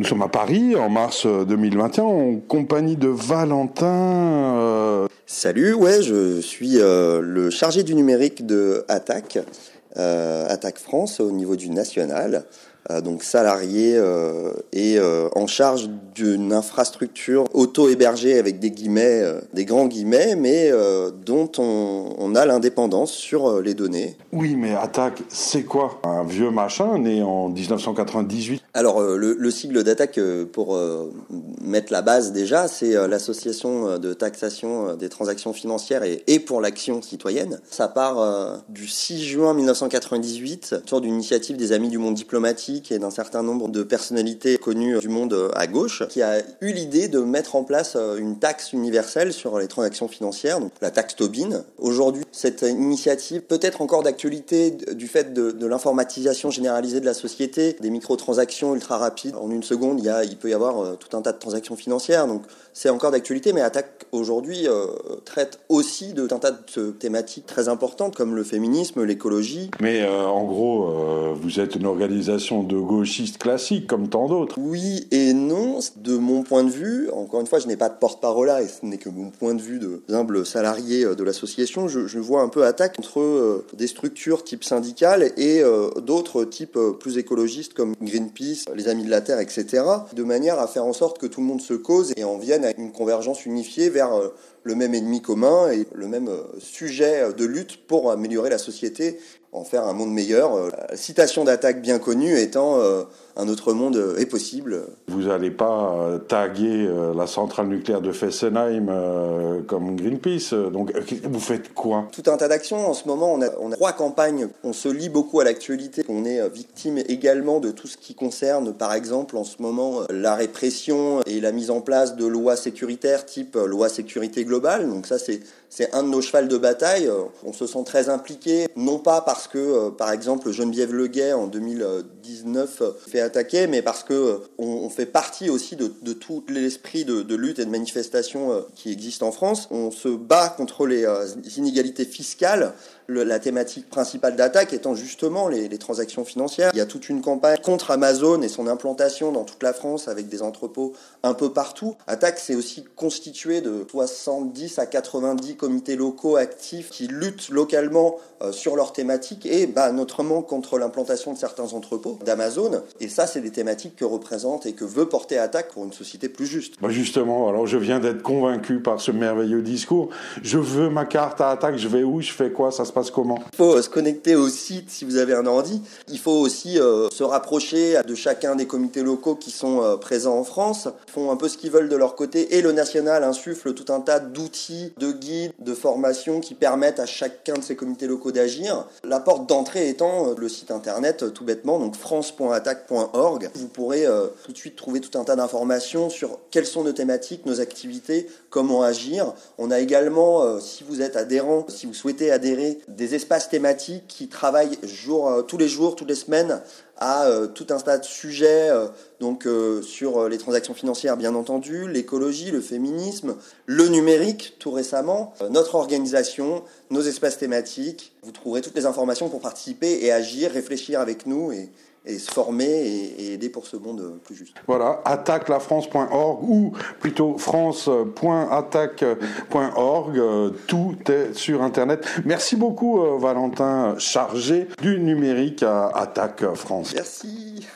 nous sommes à Paris en mars 2021 en compagnie de Valentin. Salut, ouais, je suis le chargé du numérique de Attaque, Attaque France au niveau du national. Euh, donc salarié euh, et euh, en charge d'une infrastructure auto-hébergée avec des guillemets, des grands guillemets, mais dont on, a l'indépendance sur les données. Oui, mais Attaque, c'est quoi? Un vieux machin né en 1998 Alors, le, le, sigle d'Attaque, pour mettre la base déjà, c'est l'association de taxation des transactions financières et, et pour l'action citoyenne. Ça part du 6 juin 1998, autour d'une initiative des Amis du monde diplomatique et d'un certain nombre de personnalités connues du monde à gauche, qui a eu l'idée de mettre en place euh, une taxe universelle sur les transactions financières, donc la taxe Tobin. Aujourd'hui, cette initiative peut être encore d'actualité du fait de, l'informatisation généralisée de la société, des microtransactions ultra rapides. En une seconde, il, y a, il peut y avoir euh, tout un tas de transactions financières, donc c'est encore d'actualité, mais Attaque aujourd'hui euh, traite aussi de tout un tas de thématiques très importantes comme le féminisme, l'écologie. Mais en gros, vous êtes une organisation de gauchistes classiques comme tant d'autres. Oui et non. De mon point de vue, encore une fois, je n'ai pas de porte-parole là et ce n'est que mon point de vue de humble salarié euh, de l'association. Je, vois un peu attaque entre euh, des structures type syndicales et euh, d'autres types plus écologistes comme Greenpeace, les Amis de la Terre, etc. De manière à faire en sorte que tout le monde se cause et en vienne à une convergence unifiée vers le même ennemi commun et le même sujet de lutte pour améliorer la société en faire un monde meilleur. Euh, la citation d'attaque bien connue étant euh, un autre monde euh, est possible. Vous n'allez pas taguer la centrale nucléaire de Fessenheim comme Greenpeace. Donc vous faites quoi? Tout un tas d'actions. En ce moment, on a, on a trois campagnes. On se lie beaucoup à l'actualité. On est victime également de tout ce qui concerne, par exemple, en ce moment, la répression et la mise en place de lois sécuritaires type loi sécurité globale. Donc ça, c'est c'est un de nos chevals de bataille. On se sent très impliqué, non pas parce que, euh, par exemple, Geneviève Leguet en 2019 fait attaquer, mais parce que euh, on, fait partie aussi de, tout l'esprit de, lutte et de manifestation euh, qui existe en France. On se bat contre les inégalités fiscales la thématique principale d'attaque étant justement les, transactions financières. Il y a toute une campagne contre Amazon et son implantation dans toute la France avec des entrepôts un peu partout. Attaque, c'est aussi constitué de 70 à 90 comités locaux actifs qui luttent localement euh, sur leurs thématiques et bah, notamment contre l'implantation de certains entrepôts d'Amazon. Ça, c'est des thématiques que représente et que veut porter Attaque pour une société plus juste. Bah justement, alors je viens d'être convaincu par ce merveilleux discours. Je veux ma carte à Attaque, je vais où, je fais quoi, ça se passe comment? Il faut euh, se connecter au site si vous avez un ordi. Il faut aussi euh, se rapprocher de chacun des comités locaux qui sont euh, présents en France. Ils font un peu ce qu'ils veulent de leur côté et le national insuffle tout un tas d'outils, de guides, de formations qui permettent à chacun de ces comités locaux d'agir. La porte d'entrée étant le site internet tout bêtement, donc Vous pourrez tout de suite trouver tout un tas d'informations sur quelles sont nos thématiques, nos activités, comment agir. On a également, si vous êtes adhérent, si vous souhaitez adhérer, des espaces thématiques qui travaillent euh, tous les jours, toutes les semaines à euh, tout un tas de sujets, euh, donc sur les transactions financières bien entendu, l'écologie, le féminisme, le numérique tout récemment, notre organisation, nos espaces thématiques. Vous trouverez toutes les informations pour participer et agir, réfléchir avec nous et, et se former et, aider pour ce monde plus juste. Voilà, attaquelafrance.org ou plutôt france.attaque.org. Tout est sur Internet. Merci beaucoup, euh, Valentin, chargé du numérique à Attaque France. Merci.